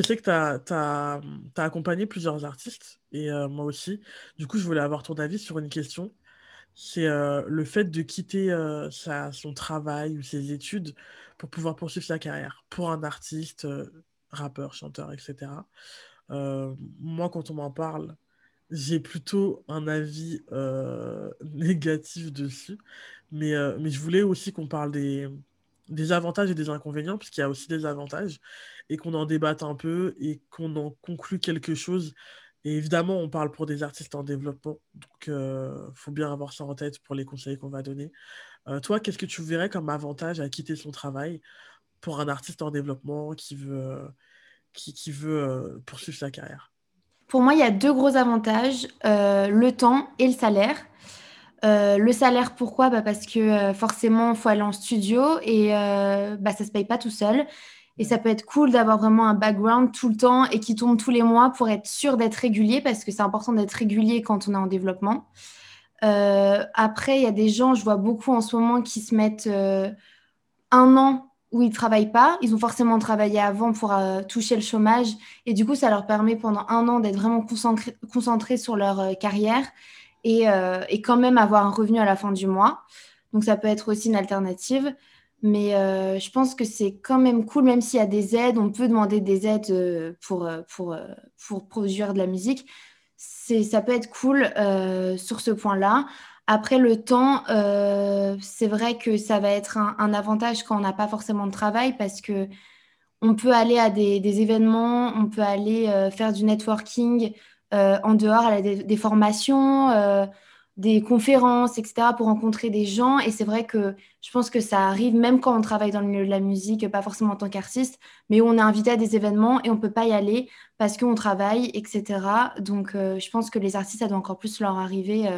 je sais que tu as, accompagné plusieurs artistes, et euh, moi aussi. Du coup, je voulais avoir ton avis sur une question. C'est euh, le fait de quitter euh, son travail ou ses études pour pouvoir poursuivre sa carrière. Pour un artiste, rappeur, chanteur, etc. moi, quand on m'en parle, j'ai plutôt un avis négatif dessus. Mais, mais je voulais aussi qu'on parle des, des avantages et des inconvénients, puisqu'il y a aussi des avantages, et qu'on en débatte un peu et qu'on en conclue quelque chose. Et évidemment, on parle pour des artistes en développement, donc il euh, faut bien avoir ça en tête pour les conseils qu'on va donner. Euh, toi, qu'est-ce que tu verrais comme avantage à quitter son travail pour un artiste en développement qui veut, qui, qui veut euh, poursuivre sa carrière? Pour moi, il y a deux gros avantages, le temps et le salaire. Euh, le salaire, pourquoi? Bah Parce que euh, forcément, il faut aller en studio et euh, bah, ça ne se paye pas tout seul. Et ça peut être cool d'avoir vraiment un background tout le temps et qui tombe tous les mois pour être sûr d'être régulier parce que c'est important d'être régulier quand on est en développement. après, il y a des gens, je vois beaucoup en ce moment, qui se mettent un an où ils ne travaillent pas. Ils ont forcément travaillé avant pour toucher le chômage. Et du coup, ça leur permet pendant un an d'être vraiment concentrés sur leur carrière euh, et, quand même avoir un revenu à la fin du mois. Donc ça peut être aussi une alternative. Mais euh, je pense que c'est quand même cool, même s'il y a des aides, on peut demander des aides euh, pour, pour, pour produire de la musique. Ça peut être cool sur ce point-là. Après, le temps, c'est vrai que ça va être un, avantage quand on n'a pas forcément de travail parce que on peut aller à des, événements, on peut aller faire du networking, en dehors, elle a des, formations, euh, des conférences, etc., pour rencontrer des gens. Et c'est vrai que je pense que ça arrive même quand on travaille dans le milieu de la musique, pas forcément en tant qu'artiste, mais on est invité à des événements et on ne peut pas y aller parce qu'on travaille, etc. Donc, euh, je pense que les artistes, ça doit encore plus leur arriver.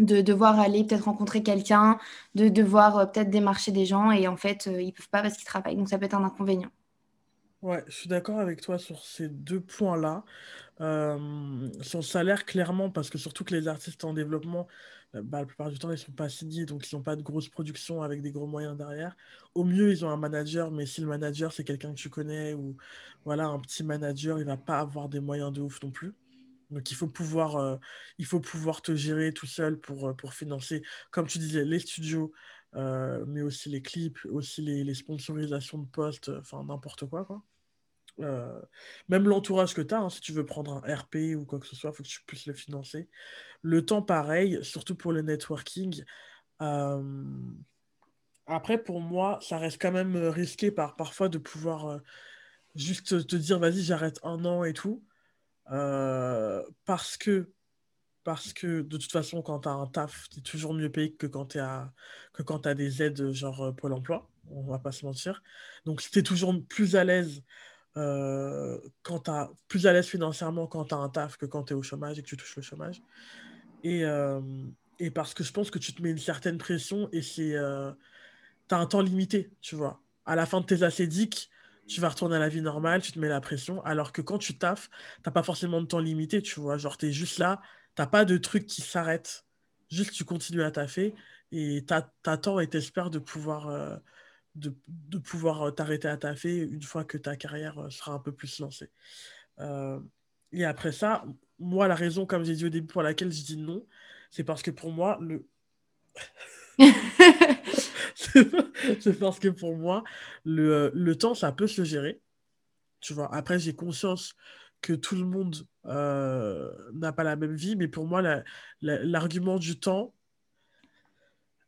de devoir aller peut-être rencontrer quelqu'un, de devoir peut-être démarcher des gens et en fait, ils peuvent pas parce qu'ils travaillent. Donc ça peut être un inconvénient. Ouais, je suis d'accord avec toi sur ces deux points-là. Euh, son salaire, clairement, parce que surtout que les artistes en développement, bah, la plupart du temps, ils sont pas signés, donc ils n'ont pas de grosses productions avec des gros moyens derrière. Au mieux, ils ont un manager, mais si le manager, c'est quelqu'un que tu connais, ou voilà, un petit manager, il va pas avoir des moyens de ouf non plus. Donc il faut pouvoir, il faut pouvoir te gérer tout seul pour, pour financer, comme tu disais, les studios, mais aussi les clips, aussi les, les sponsorisations de postes, enfin n'importe quoi, quoi. Euh, même l'entourage que tu as, hein, si tu veux prendre un RP ou quoi que ce soit, il faut que tu puisses le financer. Le temps, pareil, surtout pour le networking. Euh, après, pour moi, ça reste quand même euh, risqué par, parfois de pouvoir juste te dire, vas-y, j'arrête un an et tout. parce que parce que de toute façon, quand tu as un taf, tu es toujours mieux payé que quand tu as, des aides genre Pôle emploi, on va pas se mentir. Donc, tu es toujours plus à l'aise euh, quand plus à l'aise financièrement quand tu as un taf que quand tu es au chômage et que tu touches le chômage. Et, euh, et, parce que je pense que tu te mets une certaine pression et c'est euh, tu as un temps limité, tu vois. À la fin de tes acédiques, tu vas retourner à la vie normale, tu te mets la pression, alors que quand tu taffes, t'as pas forcément de temps limité, tu vois. Genre, tu es juste là, t'as pas de truc qui s'arrête. Juste, tu continues à taffer et t'attends et t'espères de pouvoir de, pouvoir euh, t'arrêter à taffer une fois que ta carrière euh, sera un peu plus lancée. Euh, et après ça, moi, la raison, comme j'ai dit au début, pour laquelle je dis non, c'est parce que pour moi, le. c'est parce que pour moi, le, le, temps, ça peut se gérer. Tu vois, après, j'ai conscience que tout le monde n'a pas la même vie, mais pour moi, l'argument du temps,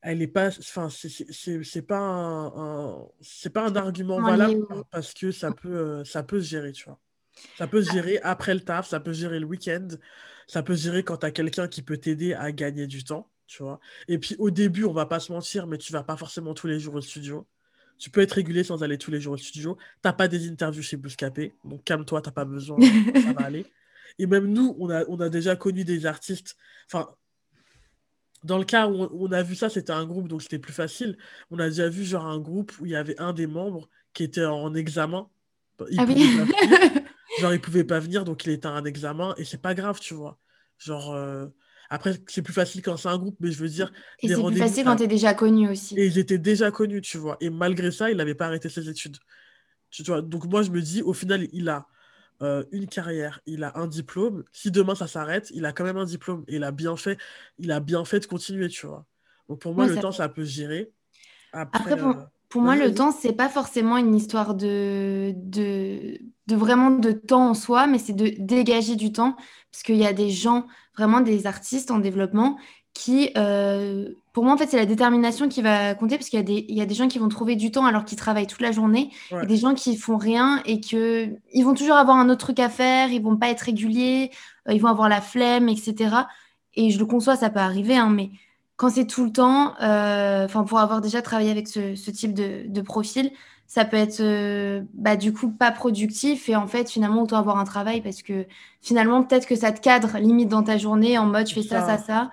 elle est pas enfin c'est pas un, c'est pas un argument valable parce que ça peut ça peut se gérer tu vois. Ça peut se gérer après le taf ça peut se gérer le week-end ça peut se gérer quand tu as quelqu'un qui peut t'aider à gagner du temps tu vois. Et puis au début on va pas se mentir mais tu vas pas forcément tous les jours au studio. Tu peux être régulé sans aller tous les jours au studio. T'as pas des interviews chez Bouscapé donc calme-toi t'as pas besoin ça va aller. Et même nous on a, on a déjà connu des artistes enfin dans le cas où on, a vu ça, c'était un groupe, donc c'était plus facile. On a déjà vu genre un groupe où il y avait un des membres qui était en examen. Il ah oui. genre, il pouvait pas venir, donc il était en examen, et c'est pas grave, tu vois. Genre, euh, après, c'est plus facile quand c'est un groupe, mais je veux dire. Et c'est plus facile quand tu es déjà connu aussi. Et ils étaient déjà connus, tu vois. Et malgré ça, il n'avait pas arrêté ses études. Tu vois, donc moi, je me dis, au final, il a euh, une carrière, il a un diplôme. Si demain ça s'arrête, il a quand même un diplôme. Et il a bien fait, il a bien fait de continuer, tu vois. Donc pour moi, le temps, ça peut gérer. Après, pour, moi, le temps, c'est pas forcément une histoire de, de, de, vraiment de temps en soi, mais c'est de dégager du temps. Parce qu'il y a des gens, vraiment des artistes en développement, qui, euh, pour moi, en fait, c'est la détermination qui va compter parce qu'il y, a des, il y a des gens qui vont trouver du temps alors qu'ils travaillent toute la journée et des gens qui font rien et que ils vont toujours avoir un autre truc à faire, ils vont pas être réguliers, euh, ils vont avoir la flemme, etc. Et je le conçois, ça peut arriver, hein, mais quand c'est tout le temps, euh, enfin, pour avoir déjà travaillé avec ce, ce type de, de, profil, ça peut être bah, du coup pas productif et en fait, finalement, autant avoir un travail parce que finalement, peut-être que ça te cadre limite dans ta journée en mode je fais ça, ça. ça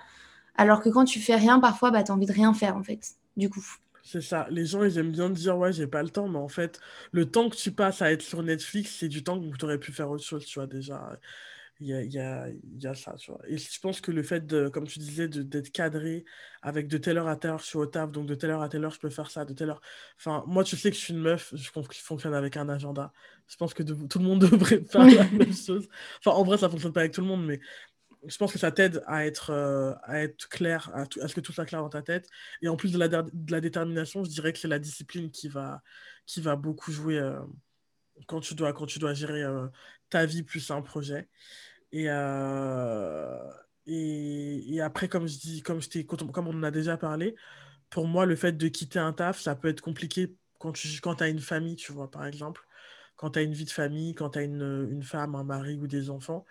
alors que quand tu fais rien, parfois, bah, tu as envie de rien faire, en fait, du coup. C'est ça. Les gens, ils aiment bien dire, ouais, j'ai pas le temps, mais en fait, le temps que tu passes à être sur Netflix, c'est du temps que tu aurais pu faire autre chose, tu vois, déjà. Il y a, y, a, y a, ça, tu vois. Et je pense que le fait, de, comme tu disais, d'être cadré avec de telle heure à telle heure, je suis au taf, donc de telle heure à telle heure, je peux faire ça, de telle heure. Enfin, moi, tu sais que je suis une meuf, je fonctionne avec un agenda. Je pense que tout le monde devrait faire la même chose. Enfin, en vrai, ça fonctionne pas avec tout le monde, mais je pense que ça t'aide à être, euh, à être clair, à, ce que tout soit clair dans ta tête. Et en plus de la, de la détermination, je dirais que c'est la discipline qui va, qui va beaucoup jouer euh, quand, tu dois, quand tu dois gérer euh, ta vie plus un projet. Et, et, après, comme je dis, comme, je comme on en a déjà parlé, pour moi, le fait de quitter un taf, ça peut être compliqué quand tu quand as une famille, tu vois, par exemple. Quand tu as une vie de famille, quand tu as une, une, femme, un mari ou des enfants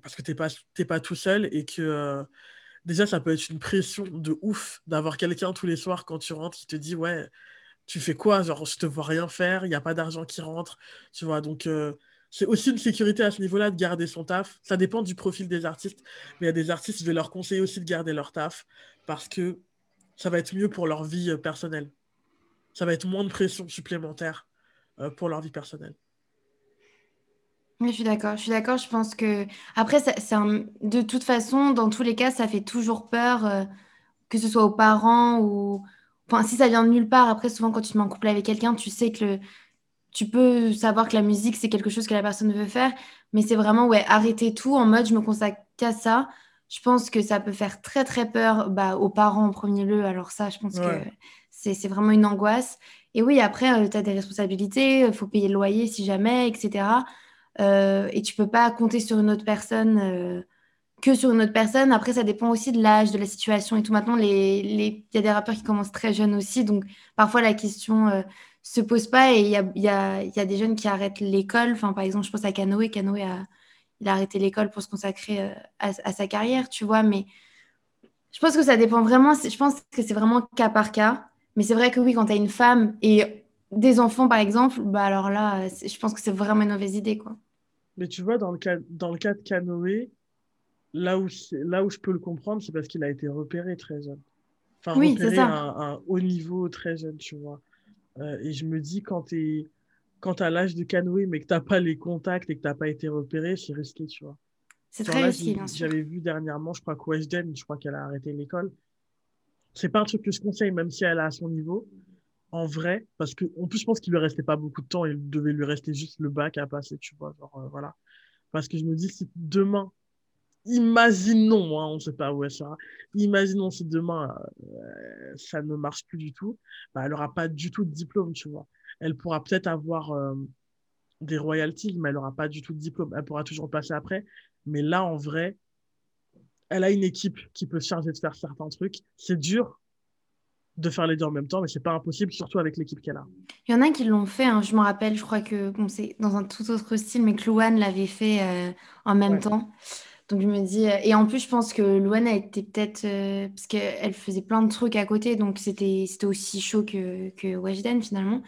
parce que tu n'es pas, pas tout seul et que euh, déjà, ça peut être une pression de ouf d'avoir quelqu'un tous les soirs quand tu rentres qui te dit Ouais, tu fais quoi? Genre, je te vois rien faire, il n'y a pas d'argent qui rentre. Tu vois, donc euh, c'est aussi une sécurité à ce niveau-là de garder son taf. Ça dépend du profil des artistes, mais il y a des artistes, je vais leur conseiller aussi de garder leur taf parce que ça va être mieux pour leur vie euh, personnelle. Ça va être moins de pression supplémentaire pour leur vie personnelle je suis d'accord. Je suis d'accord. Je pense que après, c'est de toute façon, dans tous les cas, ça fait toujours peur, euh, que ce soit aux parents ou enfin, si ça vient de nulle part. Après, souvent, quand tu te mets en couple avec quelqu'un, tu sais que tu peux savoir que la musique, c'est quelque chose que la personne veut faire, mais c'est vraiment ouais, arrêter tout en mode je me consacre qu'à ça. Je pense que ça peut faire très très peur bah, aux parents en premier lieu. Alors ça, je pense que c'est vraiment une angoisse. Et oui, après, euh, tu as des responsabilités, il faut payer le loyer si jamais, etc. Euh, et tu peux pas compter sur une autre personne euh, que sur une autre personne. Après, ça dépend aussi de l'âge, de la situation et tout. Maintenant, il les, les... y a des rappeurs qui commencent très jeunes aussi, donc parfois la question euh, se pose pas et il y a, y, a, y a, des jeunes qui arrêtent l'école. Enfin, par exemple, je pense à Canoë. Canoë a, il a arrêté l'école pour se consacrer à, à, sa carrière, tu vois. Mais je pense que ça dépend vraiment. Je pense que c'est vraiment cas par cas. Mais c'est vrai que oui, quand tu as une femme et des enfants, par exemple, bah alors là, je pense que c'est vraiment une mauvaise idée, quoi. Mais tu vois, dans le cas, dans le cas de Canoë, là où, là où je peux le comprendre, c'est parce qu'il a été repéré très jeune. Enfin, oui, repéré à un, haut niveau très jeune, tu vois. Euh, et je me dis, quand tu quand as l'âge de Canoë, mais que tu n'as pas les contacts et que tu n'as pas été repéré, c'est risqué, tu vois. C'est très risqué, bien sûr. J'avais vu dernièrement, je crois que Weshden, je crois qu'elle a arrêté l'école. C'est pas un truc que je conseille, même si elle a à son niveau en vrai, parce que plus, je pense qu'il lui restait pas beaucoup de temps, il devait lui rester juste le bac à passer, tu vois, genre, euh, voilà. Parce que je me dis, si demain, imaginons, hein, on sait pas où elle sera, imaginons si demain, euh, ça ne marche plus du tout, bah, elle aura pas du tout de diplôme, tu vois. Elle pourra peut-être avoir euh, des royalties, mais elle aura pas du tout de diplôme. Elle pourra toujours passer après. Mais là, en vrai, elle a une équipe qui peut se charger de faire certains trucs. C'est dur, de faire les deux en même temps, mais c'est pas impossible, surtout avec l'équipe qu'elle a. Il y en a qui l'ont fait, hein. je me rappelle, je crois que bon, c'est dans un tout autre style, mais que Louane l'avait fait euh, en même temps. Donc je me dis, euh, et en plus je pense que Louane a été peut-être, euh, parce qu'elle faisait plein de trucs à côté, donc c'était aussi chaud que, que Weshden finalement.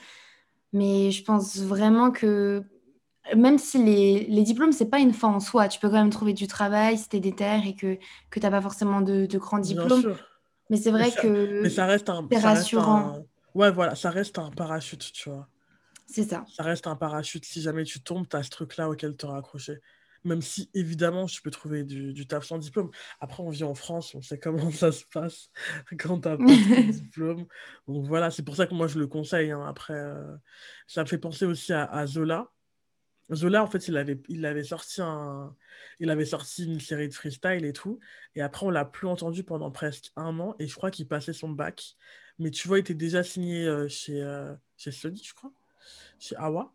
Mais je pense vraiment que même si les, les diplômes, c'est pas une fin en soi, tu peux quand même trouver du travail si tu es déter et que, que tu n'as pas forcément de, de grands diplômes. Mais c'est vrai que mais ça reste un, c'est rassurant. Ouais, voilà, ça reste un parachute, tu vois. C'est ça. Ça reste un parachute. Si jamais tu tombes, tu as ce truc-là auquel te raccrocher. Même si, évidemment, tu peux trouver du, du taf sans diplôme. Après, on vit en France, on sait comment ça se passe quand tu pas de diplôme. Donc voilà, c'est pour ça que moi, je le conseille. Hein. Après, euh, ça me fait penser aussi à, Zola. Zola, en fait, il avait, il sorti un, il sorti une série de freestyle et tout. Et après, on l'a plus entendu pendant presque un an. Et je crois qu'il passait son bac. Mais tu vois, il était déjà signé euh, chez, euh, chez Sony, je crois. Chez Awa.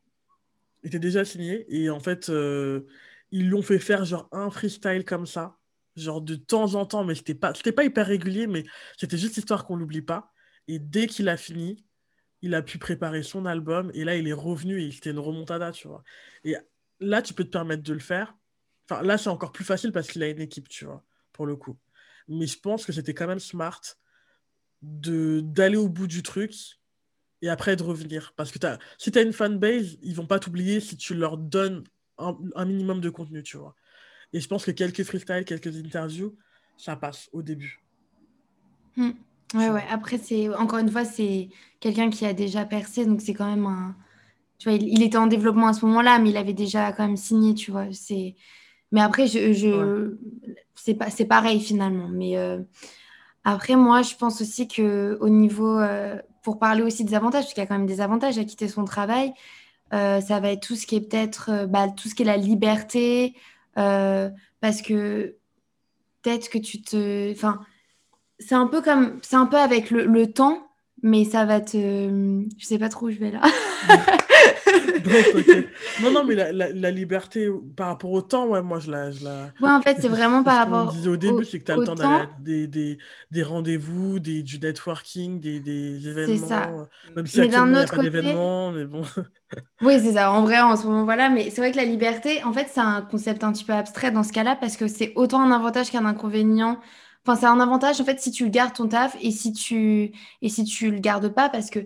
Il était déjà signé. Et en fait, euh, ils l'ont fait faire genre un freestyle comme ça. Genre de temps en temps. Mais c'était pas, pas hyper régulier. Mais c'était juste histoire qu'on l'oublie pas. Et dès qu'il a fini, il a pu préparer son album. Et là, il est revenu et c'était une remontada, tu vois. Et là, tu peux te permettre de le faire Enfin, là, c'est encore plus facile parce qu'il a une équipe, tu vois, pour le coup. Mais je pense que c'était quand même smart de d'aller au bout du truc et après de revenir. Parce que as, si tu as une fanbase, ils vont pas t'oublier si tu leur donnes un, minimum de contenu, tu vois. Et je pense que quelques freestyles, quelques interviews, ça passe au début. Hmm. Ouais, ouais. Après, c'est encore une fois, c'est quelqu'un qui a déjà percé, donc c'est quand même un. Tu vois, il, il, était en développement à ce moment-là, mais il avait déjà quand même signé, tu vois. C'est mais après, je, je... c'est pas, c'est pareil finalement. Mais euh, après, moi, je pense aussi que au niveau, euh, pour parler aussi des avantages, parce qu'il y a quand même des avantages à quitter son travail, euh, ça va être tout ce qui est peut-être, bah, tout ce qui est la liberté, parce que peut-être que tu te, enfin, c'est un peu comme, c'est un peu avec le, le temps, mais ça va te, je sais pas trop où je vais là. Non, non, mais la, la, liberté par rapport au temps, ouais, moi je la. Je la... Ouais, en fait, c'est vraiment par rapport. disait au début, c'est que tu as le temps d'aller des, des, des rendez-vous, des, du networking, des, des événements. C'est ça. Même si il n'y a pas d'événements, mais bon. oui, c'est ça. En vrai, en ce moment, voilà. Mais c'est vrai que la liberté, en fait, c'est un concept un petit peu abstrait dans ce cas-là parce que c'est autant un avantage qu'un inconvénient. Enfin, c'est un avantage en fait si tu gardes ton taf et si tu et si tu le gardes pas parce que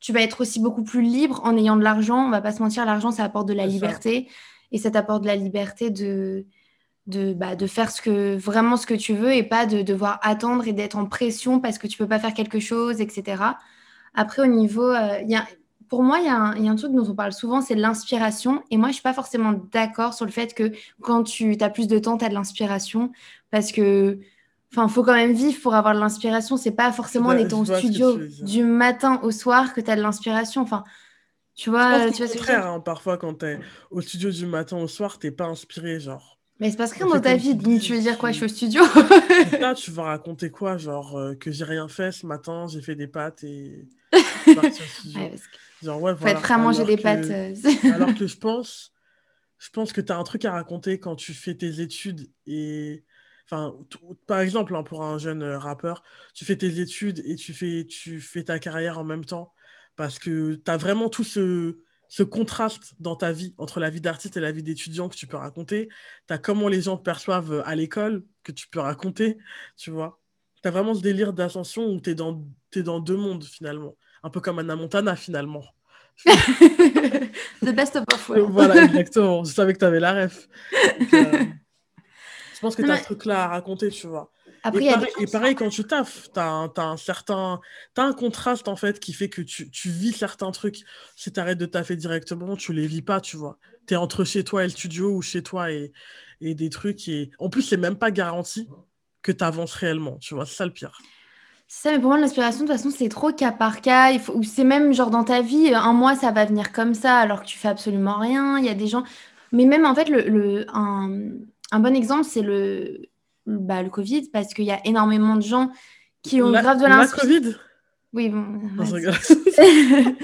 tu vas être aussi beaucoup plus libre en ayant de l'argent. On va pas se mentir, l'argent, ça apporte de la liberté. Et ça t'apporte de la liberté de, de, bah, de faire ce que, vraiment ce que tu veux et pas de devoir attendre et d'être en pression parce que tu peux pas faire quelque chose, etc. Après, au niveau. Euh, y a, pour moi, il y, a un, y, a un truc dont on parle souvent, c'est l'inspiration. Et moi, je suis pas forcément d'accord sur le fait que quand tu as plus de temps, tu as de l'inspiration. Parce que Enfin, faut quand même vivre pour avoir de l'inspiration. C'est pas forcément en étant au studio du matin au soir que tu as de l'inspiration. Enfin, tu vois, tu vois hein, parfois quand tu es au studio du matin au soir, t'es pas inspiré, genre. Mais c'est pas rien dans ta vie. Tu, veux dire quoi? Je suis au studio Là, tu vas raconter quoi Genre euh, que j'ai rien fait ce matin, j'ai fait des pâtes et. ouais, Genre, ouais, voilà. Faut être prêt à manger des pâtes. Euh, alors que je pense, je pense que tu as un truc à raconter quand tu fais tes études et Enfin, par exemple, hein, pour un jeune euh, rappeur, tu fais tes études et tu fais, tu fais ta carrière en même temps parce que tu as vraiment tout ce, ce contraste dans ta vie entre la vie d'artiste et la vie d'étudiant que tu peux raconter. Tu as comment les gens te perçoivent euh, à l'école que tu peux raconter, tu vois. Tu as vraiment ce délire d'ascension où tu es dans, es dans deux mondes finalement. Un peu comme Anna Montana finalement. The best of both worlds. voilà, exactement. Je savais que tu avais la ref. Euh, je pense que tu as ce truc-là à raconter, tu vois. Après, et, pareil, et pareil, quand tu taffes, tu as, un certain as un contraste en fait qui fait que tu, tu vis certains trucs. Si tu arrêtes de taffer directement, tu les vis pas, tu vois. Tu es entre chez toi et le studio ou chez toi et, et des trucs. Et... En plus, c'est même pas garanti que tu avances réellement, tu vois. C'est ça le pire. C'est ça, mais pour moi, l'inspiration, de toute façon, c'est trop cas par cas. Il faut... C'est même genre dans ta vie, un mois, ça va venir comme ça alors que tu fais absolument rien. Il y a des gens. Mais même en fait, le, le un un bon exemple, c'est le, bah, le Covid, parce qu'il y a énormément de gens qui ont grave de l'inspiration. Oui, bon.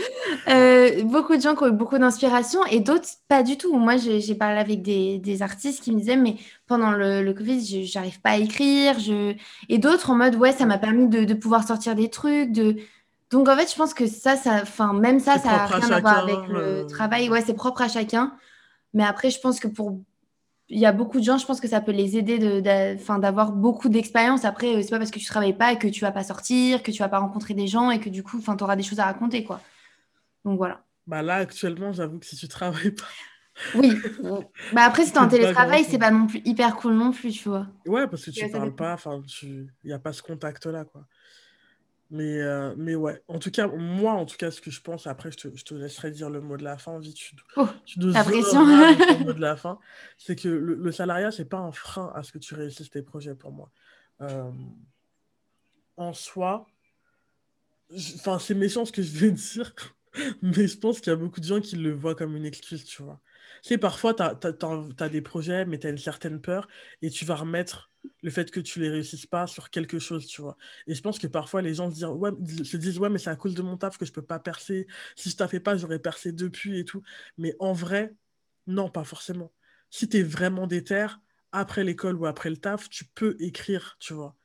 euh, beaucoup de gens qui ont eu beaucoup d'inspiration et d'autres pas du tout. Moi, j'ai parlé avec des, des, artistes qui me disaient, mais pendant le, le Covid, j'arrive pas à écrire. Je... Et d'autres en mode, ouais, ça m'a permis de, de, pouvoir sortir des trucs. De... Donc, en fait, je pense que ça, ça enfin, même ça, ça n'a rien à, voir avec le euh. travail. Ouais, c'est propre à chacun. Mais après, je pense que pour il y a beaucoup de gens, je pense que ça peut les aider d'avoir beaucoup d'expérience. Après, euh, c'est pas parce que tu travailles pas que tu vas pas sortir, que tu vas pas rencontrer des gens et que du coup, tu auras des choses à raconter, quoi. Donc voilà. Bah là, actuellement, j'avoue que si tu travailles pas. Oui. bah après, si tu es en télétravail, c'est pas non plus hyper cool non plus, tu vois. Ouais, parce que tu parles pas, enfin, il n'y a pas ce contact-là, quoi. Mais, euh, mais ouais, en tout cas, moi, en tout cas, ce que je pense, après, je te, je te laisserai dire le mot de la fin, vite, tu, oh, tu le mot de la fin, c'est que le, le salariat, c'est pas un frein à ce que tu réussisses tes projets pour moi. Euh, en soi, enfin, c'est méchant ce que je vais dire, Mais je pense qu'il y a beaucoup de gens qui le voient comme une excuse, tu vois. Parfois, tu as, des projets, mais tu as une certaine peur, et tu vas remettre le fait que tu les réussisses pas sur quelque chose, tu vois. Et je pense que parfois, les gens se disent, ouais, mais c'est à cause de mon taf que je peux pas percer. Si je fait pas, j'aurais percé depuis et tout. Mais en vrai, non, pas forcément. Si tu es vraiment déter, après l'école ou après le taf, tu peux écrire, tu vois.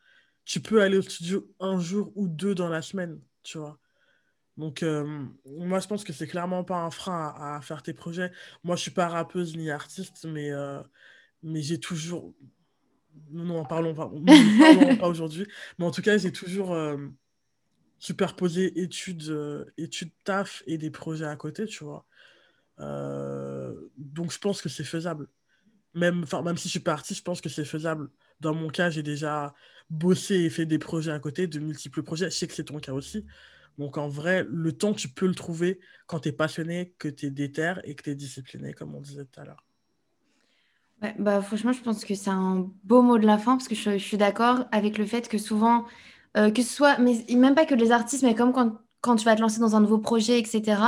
Tu peux aller au studio un jour ou deux dans la semaine, tu vois. Donc, euh, moi, je pense que c'est clairement pas un frein à, faire tes projets. Moi, je suis pas rappeuse ni artiste, mais, euh, mais j'ai toujours. Non, pas, parlons pas aujourd'hui. Mais en tout cas, j'ai toujours euh, superposé études, études taf et des projets à côté, tu vois. donc, je pense que c'est faisable. Même, même si je suis pas artiste, je pense que c'est faisable. Dans mon cas, j'ai déjà bossé et fait des projets à côté, de multiples projets. Je sais que c'est ton cas aussi. Donc en vrai, le temps, tu peux le trouver quand tu es passionné, que tu es déter et que tu es discipliné, comme on disait tout à l'heure. bah, franchement, je pense que c'est un beau mot de la fin parce que je, suis d'accord avec le fait que souvent, euh, que ce soit, mais même pas que les artistes, mais comme quand, quand, tu vas te lancer dans un nouveau projet, etc.,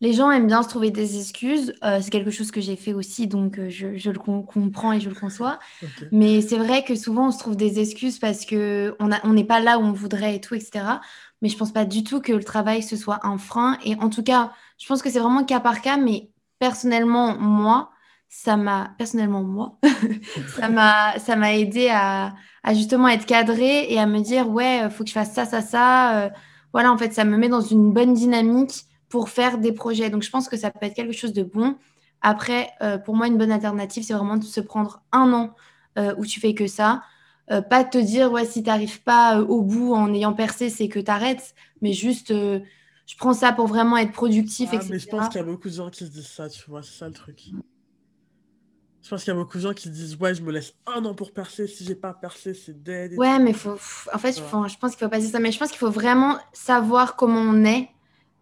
les gens aiment bien se trouver des excuses. Euh, c'est quelque chose que j'ai fait aussi, donc euh, je, je, le comprends et je le conçois. Mais c'est vrai que souvent, on se trouve des excuses parce qu'on on n'est pas là où on voudrait et tout, etc mais je pense pas du tout que le travail ce soit un frein. Et en tout cas, je pense que c'est vraiment cas par cas, mais personnellement, moi, ça m'a personnellement moi, ça m'a ça m'a aidé à, à, justement être cadré et à me dire ouais, faut que je fasse ça, ça, ça. Euh, voilà, en fait, ça me met dans une bonne dynamique pour faire des projets. Donc, je pense que ça peut être quelque chose de bon. Après, euh, pour moi, une bonne alternative, c'est vraiment de se prendre un an euh, où tu fais que ça. Euh, pas te dire, ouais, si tu n'arrives pas euh, au bout en ayant percé, c'est que tu arrêtes, mais juste, je prends ça pour vraiment être productif, ah, Mais je pense qu'il y a beaucoup de gens qui se disent ça, tu vois, c'est ça le truc. Je pense qu'il y a beaucoup de gens qui se disent, ouais, je me laisse un an pour percer, si j'ai pas percé, c'est dead. Ouais, mais faut, en fait, je pense qu'il faut pas dire ça, mais je pense qu'il faut vraiment savoir comment on est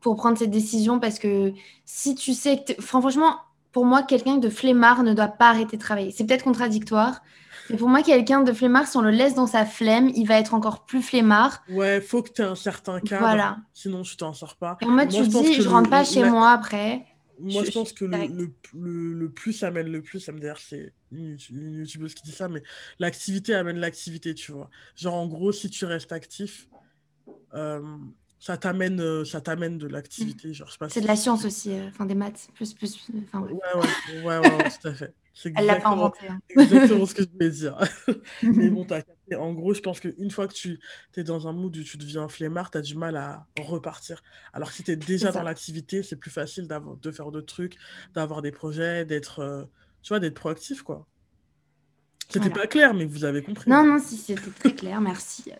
pour prendre cette décision, parce que si tu sais que, franchement, pour moi, quelqu'un de flemmard ne doit pas arrêter de travailler. C'est peut-être contradictoire, mais pour moi, quelqu'un de flemmard, si on le laisse dans sa flemme, il va être encore plus flemmard. Ouais, faut que tu aies un certain cadre. Voilà. Sinon, tu t'en sors pas. Et moi, tu dis, je rentre pas chez moi après. Moi, je, pense que le, le, plus amène le plus, d'ailleurs, c'est une, youtubeuse qui dit ça, mais l'activité amène l'activité, tu vois. Genre, en gros, si tu restes actif, euh, ça t'amène euh, ça t'amène de l'activité genre c'est de la science aussi euh, enfin des maths plus plus ouais. Ouais, ouais, ouais, tout à fait. Elle l'a pas inventé hein. exactement ce que je voulais dire. Mais bon t'as en gros je pense qu'une fois que tu es dans un mood où tu deviens flemmard t'as du mal à repartir. Alors que si t'es déjà dans l'activité c'est plus facile de faire d'autres trucs d'avoir des projets d'être euh, tu vois d'être proactif quoi. C'était pas clair mais vous avez compris. Non non si c'était très clair merci.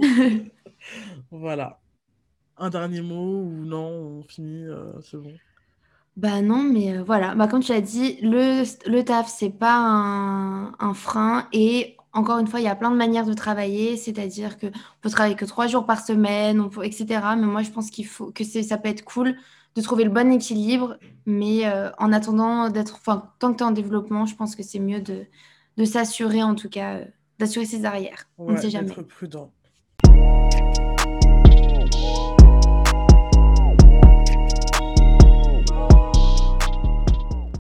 Voilà un dernier mot ou non, on finit, euh, c'est bon? Bah non, mais euh, voilà, bah, comme tu l'as dit, le, le taf, c'est pas un, frein. Et encore une fois, il y a plein de manières de travailler, c'est-à-dire qu'on peut travailler que trois jours par semaine, on peut, etc. Mais moi, je pense qu'il faut que ça peut être cool de trouver le bon équilibre. Mais euh, en attendant d'être, enfin, tant que tu es en développement, je pense que c'est mieux de, de s'assurer, en tout cas, d'assurer ses arrières. on ne sait jamais. prudent.